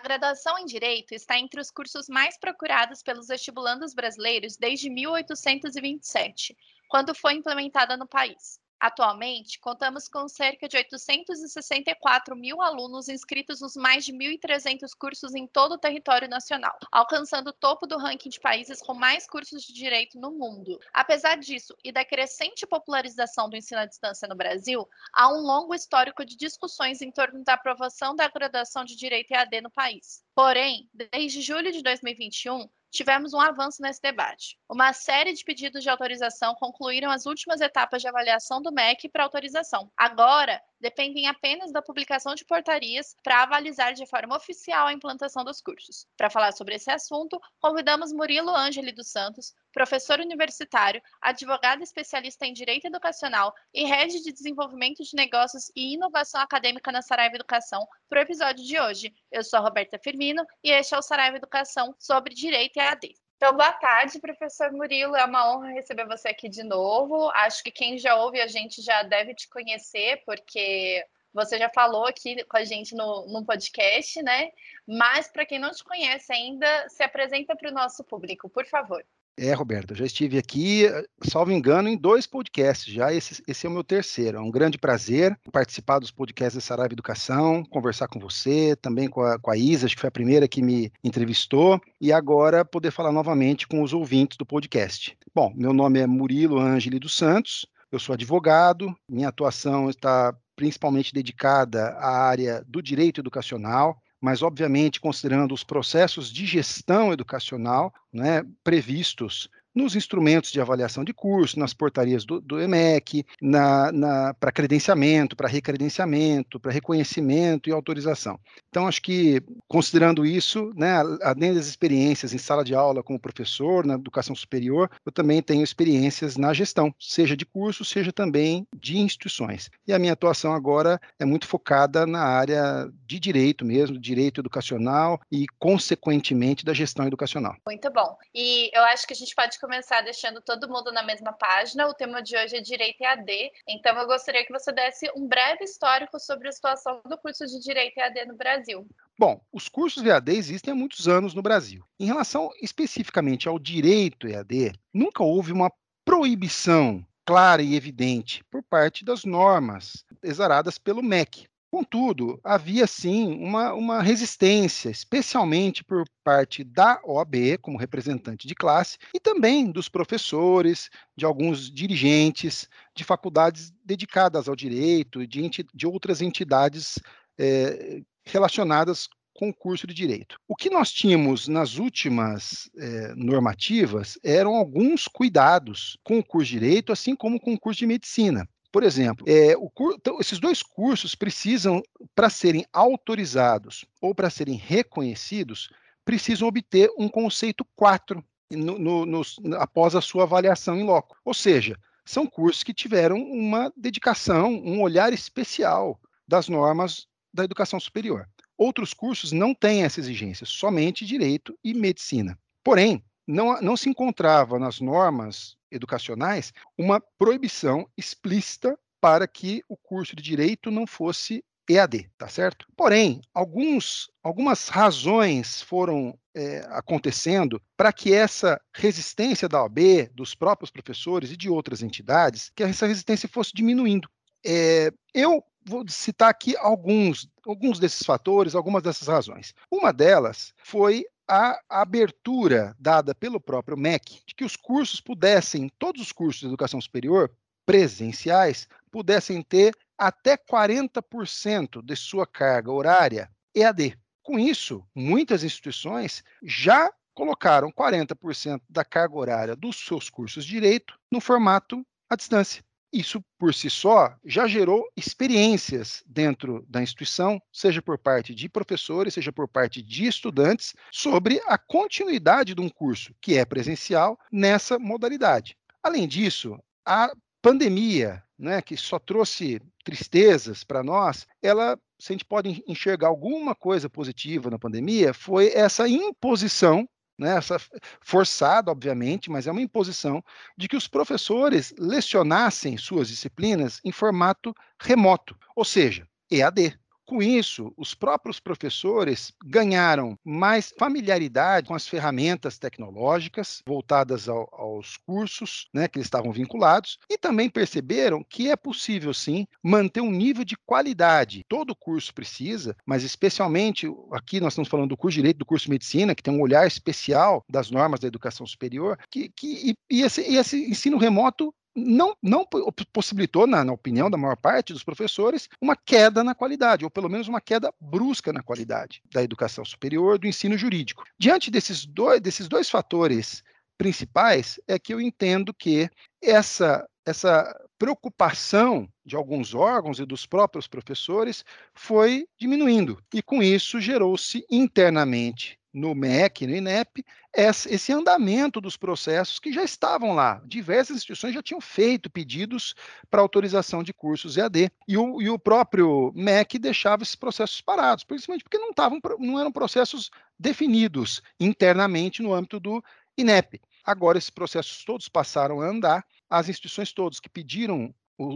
A graduação em Direito está entre os cursos mais procurados pelos vestibulandos brasileiros desde 1827, quando foi implementada no país. Atualmente, contamos com cerca de 864 mil alunos inscritos nos mais de 1.300 cursos em todo o território nacional, alcançando o topo do ranking de países com mais cursos de direito no mundo. Apesar disso e da crescente popularização do ensino à distância no Brasil, há um longo histórico de discussões em torno da aprovação da graduação de Direito EAD no país. Porém, desde julho de 2021, tivemos um avanço nesse debate. Uma série de pedidos de autorização concluíram as últimas etapas de avaliação do MEC para autorização. Agora, dependem apenas da publicação de portarias para avalizar de forma oficial a implantação dos cursos. Para falar sobre esse assunto, convidamos Murilo Ângeli dos Santos, professor universitário, advogado especialista em direito educacional e rede de desenvolvimento de negócios e inovação acadêmica na Saraiva Educação, para o episódio de hoje. Eu sou a Roberta Firmino e este é o Saraiva Educação sobre direito e AD. Então, boa tarde, professor Murilo. É uma honra receber você aqui de novo. Acho que quem já ouve a gente já deve te conhecer, porque você já falou aqui com a gente no, no podcast, né? Mas para quem não te conhece ainda, se apresenta para o nosso público, por favor. É, Roberto, já estive aqui, salvo engano, em dois podcasts já. Esse, esse, é o meu terceiro. É um grande prazer participar dos podcasts da Saraiva Educação, conversar com você, também com a, com a Isa, acho que foi a primeira que me entrevistou, e agora poder falar novamente com os ouvintes do podcast. Bom, meu nome é Murilo Ângeli dos Santos, eu sou advogado, minha atuação está principalmente dedicada à área do direito educacional mas obviamente considerando os processos de gestão educacional né, previstos nos instrumentos de avaliação de curso, nas portarias do, do EMEC, na, na para credenciamento, para recredenciamento, para reconhecimento e autorização. Então, acho que, considerando isso, né, além das experiências em sala de aula como professor, na educação superior, eu também tenho experiências na gestão, seja de curso, seja também de instituições. E a minha atuação agora é muito focada na área de direito mesmo, direito educacional e, consequentemente, da gestão educacional. Muito bom. E eu acho que a gente pode começar deixando todo mundo na mesma página. O tema de hoje é Direito EAD. Então, eu gostaria que você desse um breve histórico sobre a situação do curso de Direito EAD no Brasil. Bom, os cursos EAD existem há muitos anos no Brasil. Em relação especificamente ao direito EAD, nunca houve uma proibição clara e evidente por parte das normas exaradas pelo MEC, Contudo, havia sim uma, uma resistência, especialmente por parte da OAB, como representante de classe, e também dos professores, de alguns dirigentes de faculdades dedicadas ao direito, de, de outras entidades é, relacionadas com o curso de direito. O que nós tínhamos nas últimas é, normativas eram alguns cuidados com o curso de direito, assim como com o curso de medicina. Por exemplo, é, então, esses dois cursos precisam, para serem autorizados ou para serem reconhecidos, precisam obter um conceito 4 no, no, no, após a sua avaliação em loco. Ou seja, são cursos que tiveram uma dedicação, um olhar especial das normas da educação superior. Outros cursos não têm essa exigência, somente direito e medicina. Porém, não, não se encontrava nas normas educacionais uma proibição explícita para que o curso de direito não fosse EAD, tá certo? Porém, alguns, algumas razões foram é, acontecendo para que essa resistência da OAB, dos próprios professores e de outras entidades, que essa resistência fosse diminuindo. É, eu vou citar aqui alguns, alguns desses fatores, algumas dessas razões. Uma delas foi a abertura dada pelo próprio MEC de que os cursos pudessem, todos os cursos de educação superior presenciais, pudessem ter até 40% de sua carga horária EAD. Com isso, muitas instituições já colocaram 40% da carga horária dos seus cursos de direito no formato à distância. Isso, por si só, já gerou experiências dentro da instituição, seja por parte de professores, seja por parte de estudantes, sobre a continuidade de um curso que é presencial nessa modalidade. Além disso, a pandemia, né, que só trouxe tristezas para nós, ela, se a gente pode enxergar alguma coisa positiva na pandemia, foi essa imposição né, essa forçada, obviamente, mas é uma imposição de que os professores lecionassem suas disciplinas em formato remoto, ou seja, EAD. Com isso, os próprios professores ganharam mais familiaridade com as ferramentas tecnológicas voltadas ao, aos cursos né, que eles estavam vinculados e também perceberam que é possível, sim, manter um nível de qualidade. Todo curso precisa, mas especialmente aqui nós estamos falando do curso de Direito, do curso de Medicina, que tem um olhar especial das normas da educação superior, que, que e, e, esse, e esse ensino remoto não, não possibilitou, na, na, opinião da maior parte dos professores, uma queda na qualidade, ou pelo menos uma queda brusca na qualidade da educação superior, do ensino jurídico. Diante desses dois, desses dois fatores principais, é que eu entendo que essa, essa preocupação de alguns órgãos e dos próprios professores foi diminuindo. E com isso gerou-se internamente no MEC, no INEP, esse andamento dos processos que já estavam lá. Diversas instituições já tinham feito pedidos para autorização de cursos EAD. E o, e o próprio MEC deixava esses processos parados, principalmente porque não, tavam, não eram processos definidos internamente no âmbito do INEP. Agora, esses processos todos passaram a andar, as instituições todas que pediram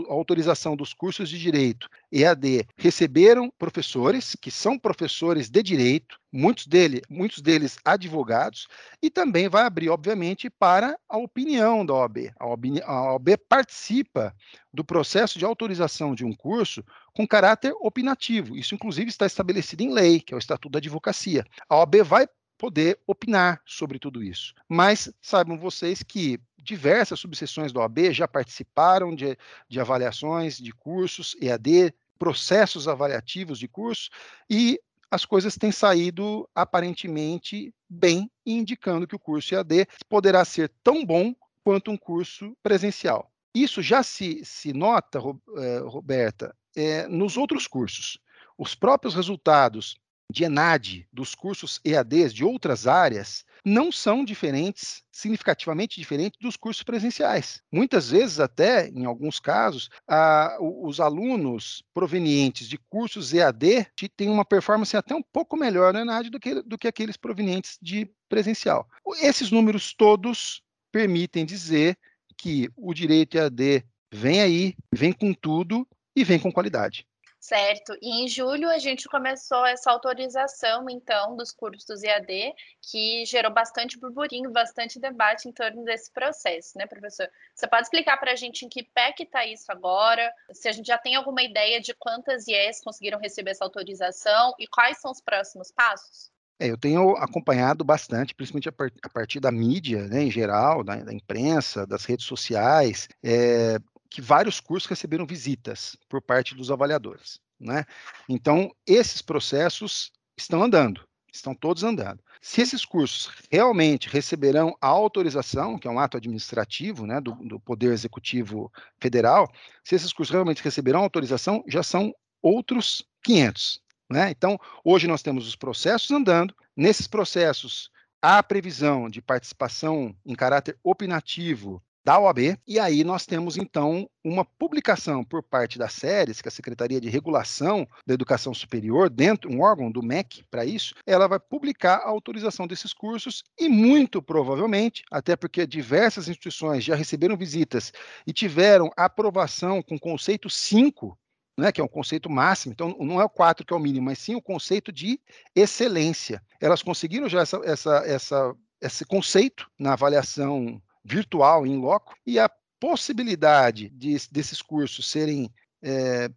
a autorização dos cursos de direito EAD receberam professores que são professores de direito, muitos, dele, muitos deles advogados, e também vai abrir, obviamente, para a opinião da OAB. A OAB, a OAB participa do processo de autorização de um curso com caráter opinativo. Isso, inclusive, está estabelecido em lei, que é o Estatuto da Advocacia. A OAB vai poder opinar sobre tudo isso. Mas saibam vocês que diversas subseções da OAB já participaram de, de avaliações de cursos EAD, processos avaliativos de curso, e as coisas têm saído aparentemente bem, indicando que o curso EAD poderá ser tão bom quanto um curso presencial. Isso já se, se nota, eh, Roberta, é, nos outros cursos. Os próprios resultados de ENAD, dos cursos EADs de outras áreas, não são diferentes, significativamente diferentes dos cursos presenciais. Muitas vezes, até, em alguns casos, a, os alunos provenientes de cursos EAD têm uma performance até um pouco melhor no ENAD do que, do que aqueles provenientes de presencial. Esses números todos permitem dizer que o direito EAD vem aí, vem com tudo e vem com qualidade. Certo. E em julho a gente começou essa autorização, então, dos cursos EAD, que gerou bastante burburinho, bastante debate em torno desse processo, né, professor? Você pode explicar para a gente em que pé que está isso agora? Se a gente já tem alguma ideia de quantas IES conseguiram receber essa autorização e quais são os próximos passos? É, eu tenho acompanhado bastante, principalmente a, par a partir da mídia, né, em geral, da, da imprensa, das redes sociais, é, que vários cursos receberam visitas por parte dos avaliadores. Né? Então, esses processos estão andando, estão todos andando. Se esses cursos realmente receberão a autorização, que é um ato administrativo né, do, do Poder Executivo Federal, se esses cursos realmente receberão autorização, já são outros 500. Né? Então, hoje nós temos os processos andando, nesses processos há previsão de participação em caráter opinativo da OAB, e aí nós temos então uma publicação por parte da SERES, que é a Secretaria de Regulação da Educação Superior, dentro um órgão do MEC para isso, ela vai publicar a autorização desses cursos e muito provavelmente, até porque diversas instituições já receberam visitas e tiveram aprovação com conceito 5 né, que é um conceito máximo, então não é o 4 que é o mínimo, mas sim o conceito de excelência. Elas conseguiram já essa, essa, essa, esse conceito na avaliação virtual, em loco, e a possibilidade de, desses cursos serem é,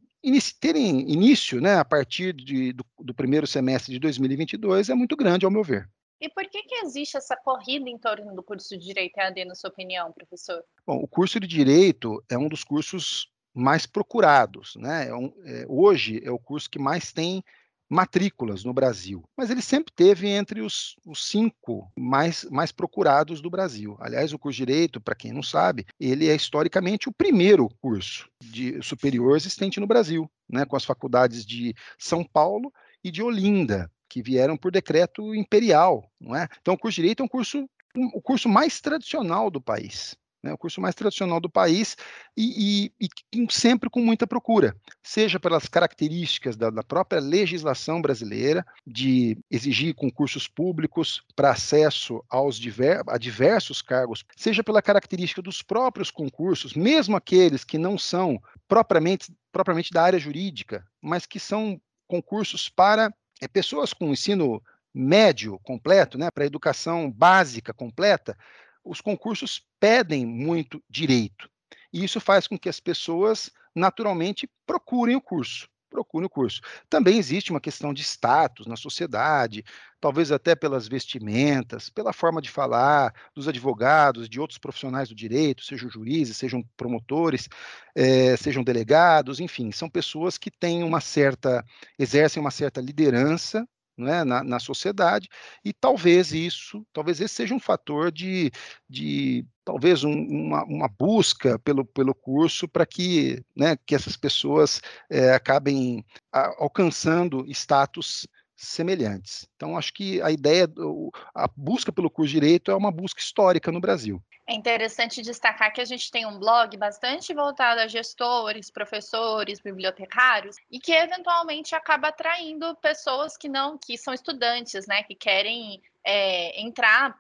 terem início né, a partir de, do, do, primeiro semestre de 2022 é muito grande, ao meu ver. E por que, que existe essa corrida em torno do curso de Direito EAD, na sua opinião, professor? Bom, o curso de Direito é um dos cursos mais procurados. Né? É um, é, hoje é o curso que mais tem matrículas no Brasil, mas ele sempre teve entre os, os, cinco mais, mais procurados do Brasil. Aliás, o curso de Direito, para quem não sabe, ele é historicamente o primeiro curso de superior existente no Brasil, né, com as faculdades de São Paulo e de Olinda, que vieram por decreto imperial. Não é? Então, o curso de Direito é um curso, o curso mais tradicional do país né, o curso mais tradicional do país e, e, e, sempre com muita procura, seja pelas características da, da, própria legislação brasileira, de exigir concursos públicos para acesso aos diver, a diversos cargos, seja pela característica dos próprios concursos, mesmo aqueles que não são propriamente, propriamente da área jurídica, mas que são concursos para é, pessoas com ensino médio completo, né, para educação básica completa, os concursos pedem muito direito. E isso faz com que as pessoas naturalmente procurem o curso procure o curso. Também existe uma questão de status na sociedade, talvez até pelas vestimentas, pela forma de falar dos advogados, de outros profissionais do direito, sejam juízes, sejam promotores, é, sejam delegados, enfim, são pessoas que têm uma certa, exercem uma certa liderança né, na, na, sociedade, e talvez isso, talvez esse seja um fator de, de talvez um, uma, uma, busca pelo, pelo curso para que, né, que essas pessoas é, acabem a, alcançando status semelhantes. Então, acho que a ideia, a busca pelo curso de direito é uma busca histórica no Brasil. É interessante destacar que a gente tem um blog bastante voltado a gestores, professores, bibliotecários e que eventualmente acaba atraindo pessoas que não, que são estudantes, né, que querem é, entrar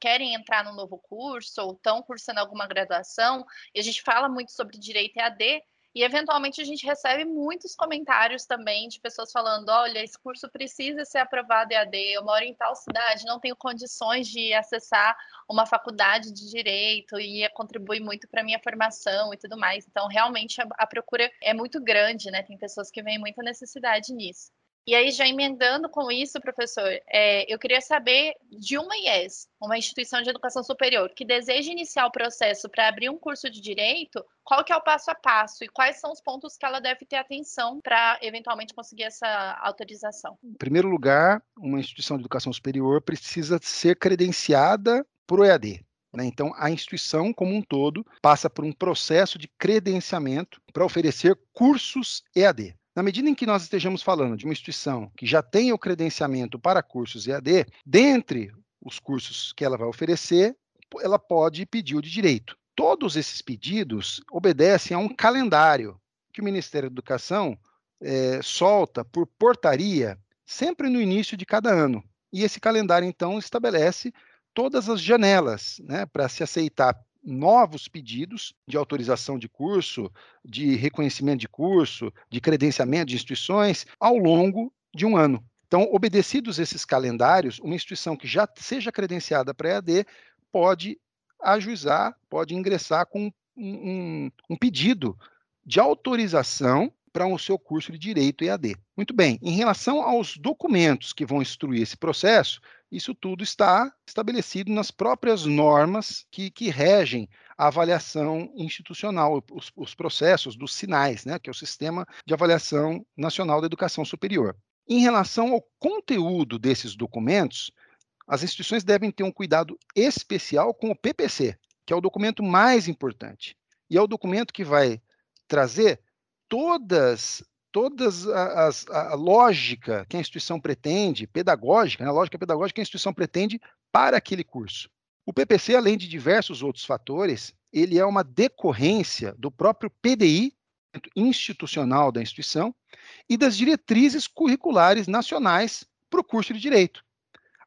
querem entrar no novo curso ou estão cursando alguma graduação, e a gente fala muito sobre direito EAD, e eventualmente a gente recebe muitos comentários também de pessoas falando: olha, esse curso precisa ser aprovado EAD, eu moro em tal cidade, não tenho condições de acessar uma faculdade de direito e contribui muito para minha formação e tudo mais. Então, realmente a, a procura é muito grande, né? Tem pessoas que veem muita necessidade nisso. E aí, já emendando com isso, professor, é, eu queria saber de uma IES, uma instituição de educação superior, que deseja iniciar o processo para abrir um curso de direito, qual que é o passo a passo e quais são os pontos que ela deve ter atenção para eventualmente conseguir essa autorização? Em primeiro lugar, uma instituição de educação superior precisa ser credenciada por EAD. Né? Então, a instituição como um todo passa por um processo de credenciamento para oferecer cursos EAD. Na medida em que nós estejamos falando de uma instituição que já tem o credenciamento para cursos EAD, dentre os cursos que ela vai oferecer, ela pode pedir o de direito. Todos esses pedidos obedecem a um calendário que o Ministério da Educação é, solta por portaria sempre no início de cada ano. E esse calendário, então, estabelece todas as janelas né, para se aceitar novos pedidos de autorização de curso, de reconhecimento de curso, de credenciamento de instituições ao longo de um ano. Então, obedecidos esses calendários, uma instituição que já seja credenciada para EAD pode ajuizar, pode ingressar com um, um, um pedido de autorização para o seu curso de Direito EAD. Muito bem, em relação aos documentos que vão instruir esse processo, isso tudo está estabelecido nas próprias normas que, que regem a avaliação institucional, os, os, processos dos sinais, né, que é o Sistema de Avaliação Nacional da Educação Superior. Em relação ao conteúdo desses documentos, as instituições devem ter um cuidado especial com o PPC, que é o documento mais importante. E é o documento que vai trazer todas todas as a, a, lógica que a instituição pretende, pedagógica, né, a lógica pedagógica que a instituição pretende para aquele curso. O PPC, além de diversos outros fatores, ele é uma decorrência do próprio PDI institucional da instituição e das diretrizes curriculares nacionais para o curso de direito.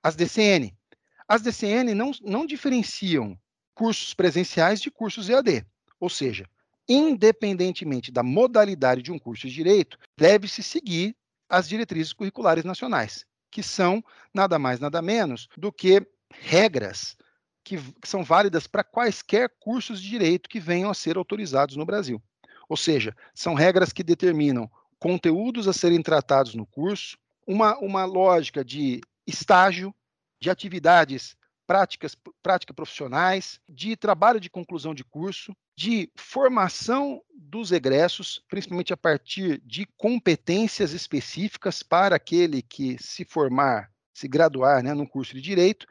As DCN. As DCN não, não diferenciam cursos presenciais de cursos EAD, ou seja, independentemente da modalidade de um curso de direito, deve-se seguir as diretrizes curriculares nacionais, que são nada mais, nada menos do que regras que, que são válidas para quaisquer cursos de direito que venham a ser autorizados no Brasil. Ou seja, são regras que determinam conteúdos a serem tratados no curso, uma, uma lógica de estágio, de atividades práticas, práticas profissionais, de trabalho de conclusão de curso, de formação dos egressos, principalmente a partir de competências específicas para aquele que se formar, se graduar né, no curso de direito,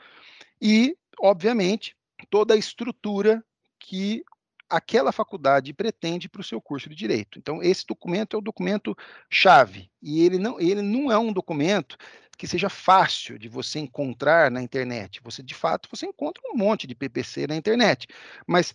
e, obviamente, toda a estrutura que aquela faculdade pretende para o seu curso de direito. Então, esse documento é o documento chave, e ele não, ele não é um documento que seja fácil de você encontrar na internet. Você, de fato, você encontra um monte de PPC na internet, mas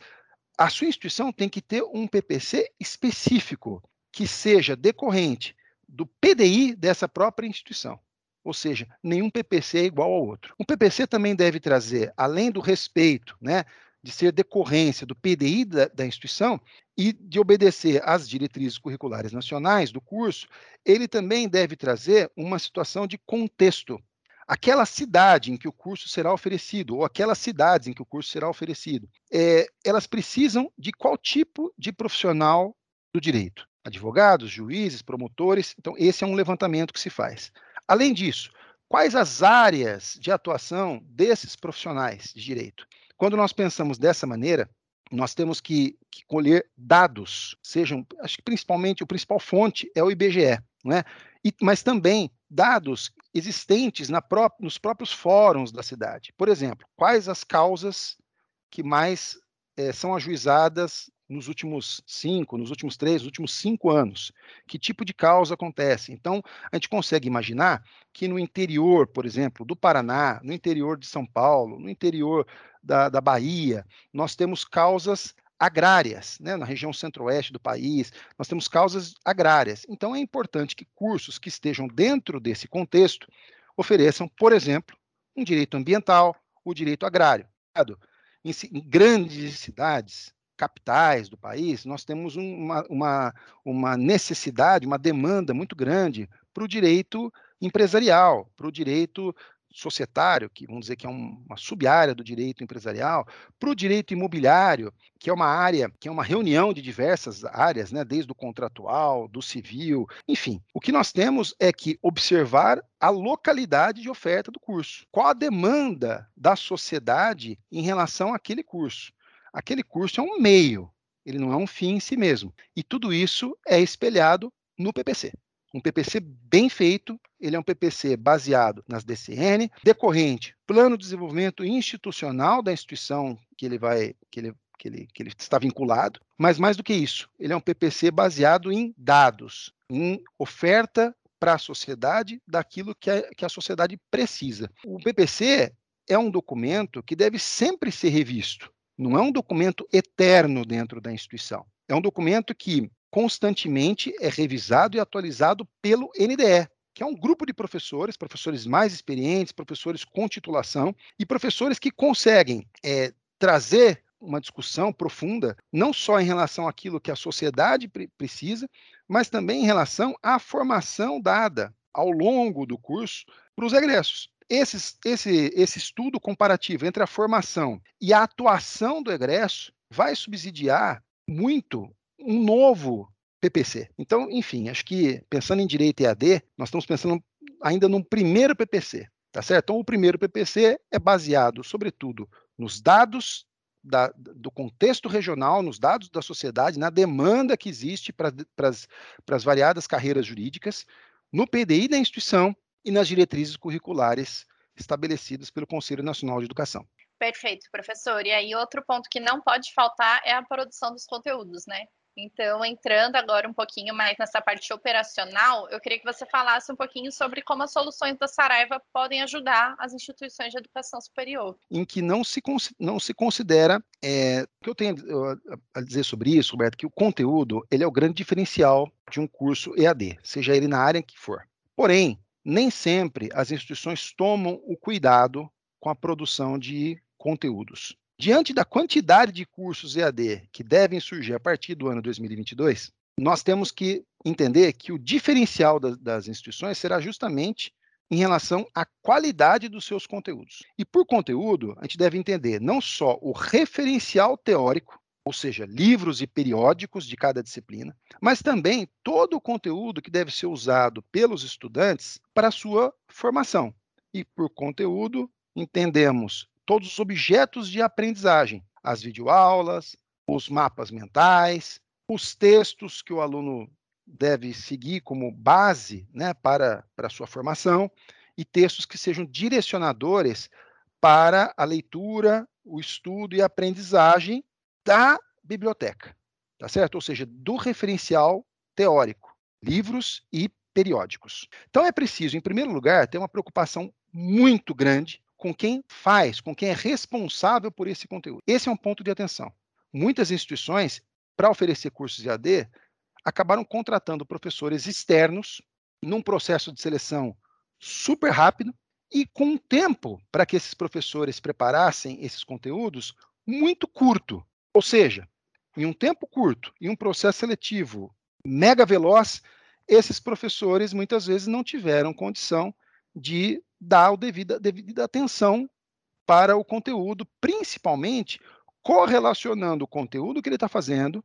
a sua instituição tem que ter um PPC específico que seja decorrente do PDI dessa própria instituição. Ou seja, nenhum PPC é igual ao outro. O PPC também deve trazer, além do respeito, né, de ser decorrência do PDI da, da instituição e de obedecer às diretrizes curriculares nacionais do curso, ele também deve trazer uma situação de contexto. Aquela cidade em que o curso será oferecido, ou aquelas cidades em que o curso será oferecido, é, elas precisam de qual tipo de profissional do direito? Advogados, juízes, promotores. Então, esse é um levantamento que se faz. Além disso, quais as áreas de atuação desses profissionais de direito? Quando nós pensamos dessa maneira, nós temos que, que, colher dados, sejam, acho que principalmente, o principal fonte é o IBGE, não é? E, mas também dados existentes pró nos próprios fóruns da cidade. Por exemplo, quais as causas que mais é, são ajuizadas nos últimos cinco, nos últimos três, nos últimos cinco anos? Que tipo de causa acontece? Então, a gente consegue imaginar que no interior, por exemplo, do Paraná, no interior de São Paulo, no interior da, da Bahia, nós temos causas agrárias, né? na região centro-oeste do país, nós temos causas agrárias. Então, é importante que cursos que estejam dentro desse contexto ofereçam, por exemplo, um direito ambiental, o direito agrário. Em, em grandes cidades, capitais do país, nós temos uma, uma, uma necessidade, uma demanda muito grande para o direito empresarial, para o direito societário, que vamos dizer que é um, uma sub-área do direito empresarial, para o direito imobiliário, que é uma área, que é uma reunião de diversas áreas, né, desde o contratual, do civil, enfim. O que nós temos é que observar a localidade de oferta do curso. Qual a demanda da sociedade em relação àquele curso? Aquele curso é um meio, ele não é um fim em si mesmo. E tudo isso é espelhado no PPC. Um PPC bem feito, ele é um PPC baseado nas DCN, decorrente, plano de desenvolvimento institucional da instituição que ele vai, que ele, que ele, que ele está vinculado, mas mais do que isso, ele é um PPC baseado em dados, em oferta para a sociedade daquilo que a, que a sociedade precisa. O PPC é um documento que deve sempre ser revisto. Não é um documento eterno dentro da instituição. É um documento que constantemente é revisado e atualizado pelo NDE, que é um grupo de professores, professores mais experientes, professores com titulação e professores que conseguem é, trazer uma discussão profunda, não só em relação àquilo que a sociedade pre precisa, mas também em relação à formação dada ao longo do curso para os egressos. Esse, esse, esse estudo comparativo entre a formação e a atuação do egresso vai subsidiar muito um novo PPC. Então, enfim, acho que pensando em direito EAD, nós estamos pensando ainda num primeiro PPC, tá certo? Então, o primeiro PPC é baseado, sobretudo, nos dados da, do contexto regional, nos dados da sociedade, na demanda que existe para as variadas carreiras jurídicas, no PDI da instituição e nas diretrizes curriculares estabelecidas pelo Conselho Nacional de Educação. Perfeito, professor. E aí, outro ponto que não pode faltar é a produção dos conteúdos, né? Então, entrando agora um pouquinho mais nessa parte operacional, eu queria que você falasse um pouquinho sobre como as soluções da Saraiva podem ajudar as instituições de educação superior. Em que não se, não se considera, é, o que eu tenho a dizer sobre isso, Roberto, que o conteúdo ele é o grande diferencial de um curso EAD, seja ele na área que for. Porém, nem sempre as instituições tomam o cuidado com a produção de conteúdos. Diante da quantidade de cursos EAD que devem surgir a partir do ano 2022, nós temos que entender que o diferencial das, das instituições será justamente em relação à qualidade dos seus conteúdos. E por conteúdo, a gente deve entender não só o referencial teórico, ou seja, livros e periódicos de cada disciplina, mas também todo o conteúdo que deve ser usado pelos estudantes para a sua formação. E por conteúdo, entendemos todos os objetos de aprendizagem, as videoaulas, os mapas mentais, os textos que o aluno deve seguir como base né, para, para a sua formação, e textos que sejam direcionadores para a leitura, o estudo e a aprendizagem da biblioteca, tá certo? Ou seja, do referencial teórico, livros e periódicos. Então é preciso, em primeiro lugar, ter uma preocupação muito grande com quem faz, com quem é responsável por esse conteúdo. Esse é um ponto de atenção. Muitas instituições, para oferecer cursos de AD, acabaram contratando professores externos num processo de seleção super rápido e com tempo para que esses professores preparassem esses conteúdos muito curto. Ou seja, em um tempo curto, em um processo seletivo mega veloz, esses professores muitas vezes não tiveram condição de dar devida, devida atenção para o conteúdo, principalmente correlacionando o conteúdo que ele está fazendo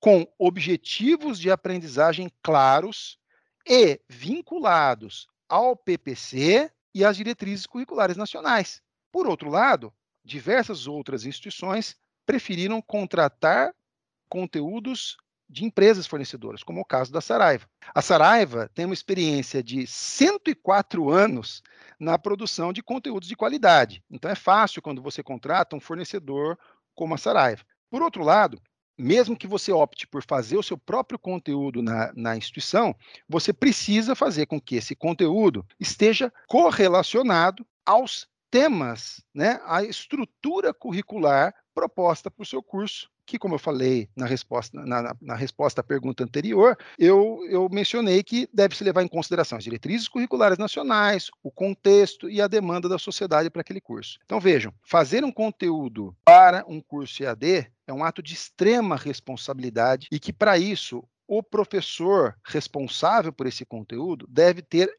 com objetivos de aprendizagem claros e vinculados ao PPC e às diretrizes curriculares nacionais. Por outro lado, diversas outras instituições preferiram contratar conteúdos de empresas fornecedoras, como é o caso da Saraiva. A Saraiva tem uma experiência de 104 anos na produção de conteúdos de qualidade. Então é fácil quando você contrata um fornecedor como a Saraiva. Por outro lado, mesmo que você opte por fazer o seu próprio conteúdo na, na instituição, você precisa fazer com que esse conteúdo esteja correlacionado aos temas, né, à estrutura curricular proposta para o seu curso que, como eu falei na resposta, na, na, na resposta à pergunta anterior, eu, eu mencionei que deve se levar em consideração as diretrizes curriculares nacionais, o contexto e a demanda da sociedade para aquele curso. Então, vejam, fazer um conteúdo para um curso EAD é um ato de extrema responsabilidade e que, para isso, o professor responsável por esse conteúdo deve ter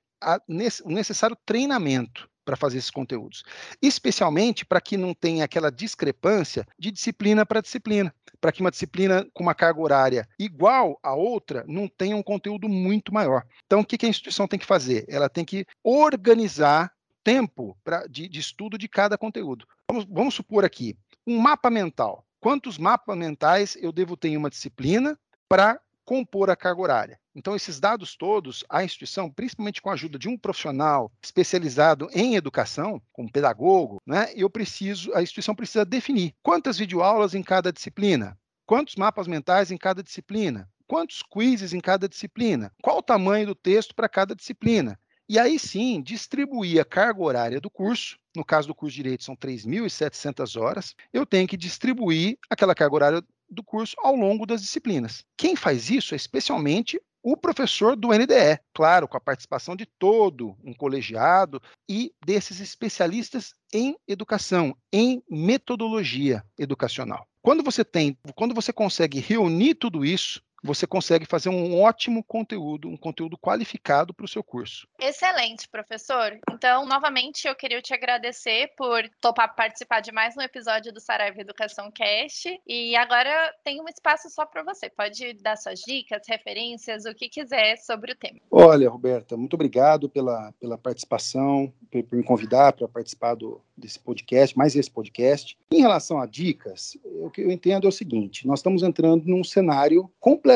o necessário treinamento para fazer esses conteúdos. Especialmente para que não tenha aquela discrepância de disciplina para disciplina, para que uma disciplina com uma carga horária igual a outra não tenha um conteúdo muito maior. Então, o que a instituição tem que fazer? Ela tem que organizar tempo pra, de, de estudo de cada conteúdo. Vamos, vamos supor aqui um mapa mental. Quantos mapas mentais eu devo ter em uma disciplina para compor a carga horária. Então, esses dados todos, a instituição, principalmente com a ajuda de um profissional especializado em educação, como pedagogo, né, eu preciso, a instituição precisa definir quantas videoaulas em cada disciplina, quantos mapas mentais em cada disciplina, quantos quizzes em cada disciplina, qual o tamanho do texto para cada disciplina. E aí sim, distribuir a carga horária do curso, no caso do curso de Direito são 3.700 horas, eu tenho que distribuir aquela carga horária do curso ao longo das disciplinas. Quem faz isso é especialmente o professor do NDE, claro, com a participação de todo um colegiado e desses especialistas em educação, em metodologia educacional. Quando você tem, quando você consegue reunir tudo isso você consegue fazer um ótimo conteúdo, um conteúdo qualificado para o seu curso. Excelente, professor. Então, novamente, eu queria te agradecer por topar participar de mais um episódio do Saraiva Educação Cast. E agora tem um espaço só para você. Pode dar suas dicas, referências, o que quiser sobre o tema. Olha, Roberta, muito obrigado pela, pela participação, por, por me convidar para participar do, desse podcast, mais esse podcast. Em relação a dicas, o que eu entendo é o seguinte: nós estamos entrando num cenário completamente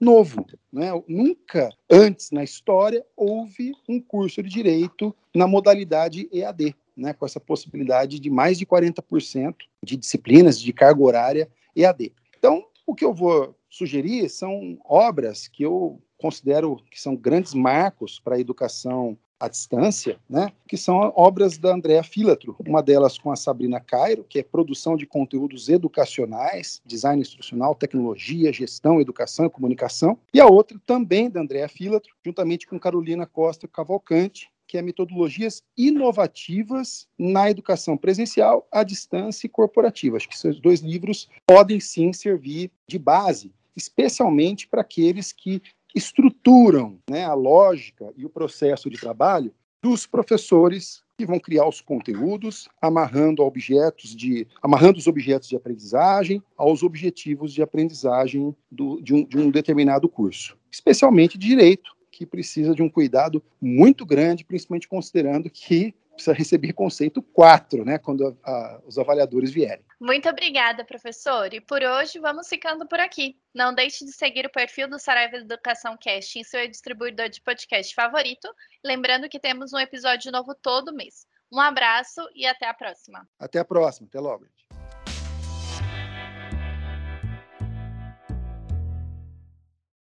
novo. Né? Nunca antes na história houve um curso de direito na modalidade EAD. Né, com essa possibilidade de mais de 40% de disciplinas de carga horária EAD. Então, o que eu vou sugerir são obras que eu considero que são grandes marcos para a educação à distância, né, que são obras da Andrea Filatro, uma delas com a Sabrina Cairo, que é produção de conteúdos educacionais, design instrucional, tecnologia, gestão, educação e comunicação, e a outra também da Andrea Filatro, juntamente com Carolina Costa Cavalcante, que é metodologias inovativas na educação presencial, à distância e corporativa. Acho que esses dois livros podem sim servir de base, especialmente para aqueles que estruturam né, a lógica e o processo de trabalho dos professores que vão criar os conteúdos, amarrando objetos de, amarrando os objetos de aprendizagem aos objetivos de aprendizagem do, de, um, de um determinado curso, especialmente direito, que precisa de um cuidado muito grande, principalmente considerando que precisa receber conceito 4, né, quando a, a, os avaliadores vierem. Muito obrigada, professor. E por hoje vamos ficando por aqui. Não deixe de seguir o perfil do Saraiva Educação Cast em seu distribuidor de podcast favorito. Lembrando que temos um episódio novo todo mês. Um abraço e até a próxima. Até a próxima. Até logo.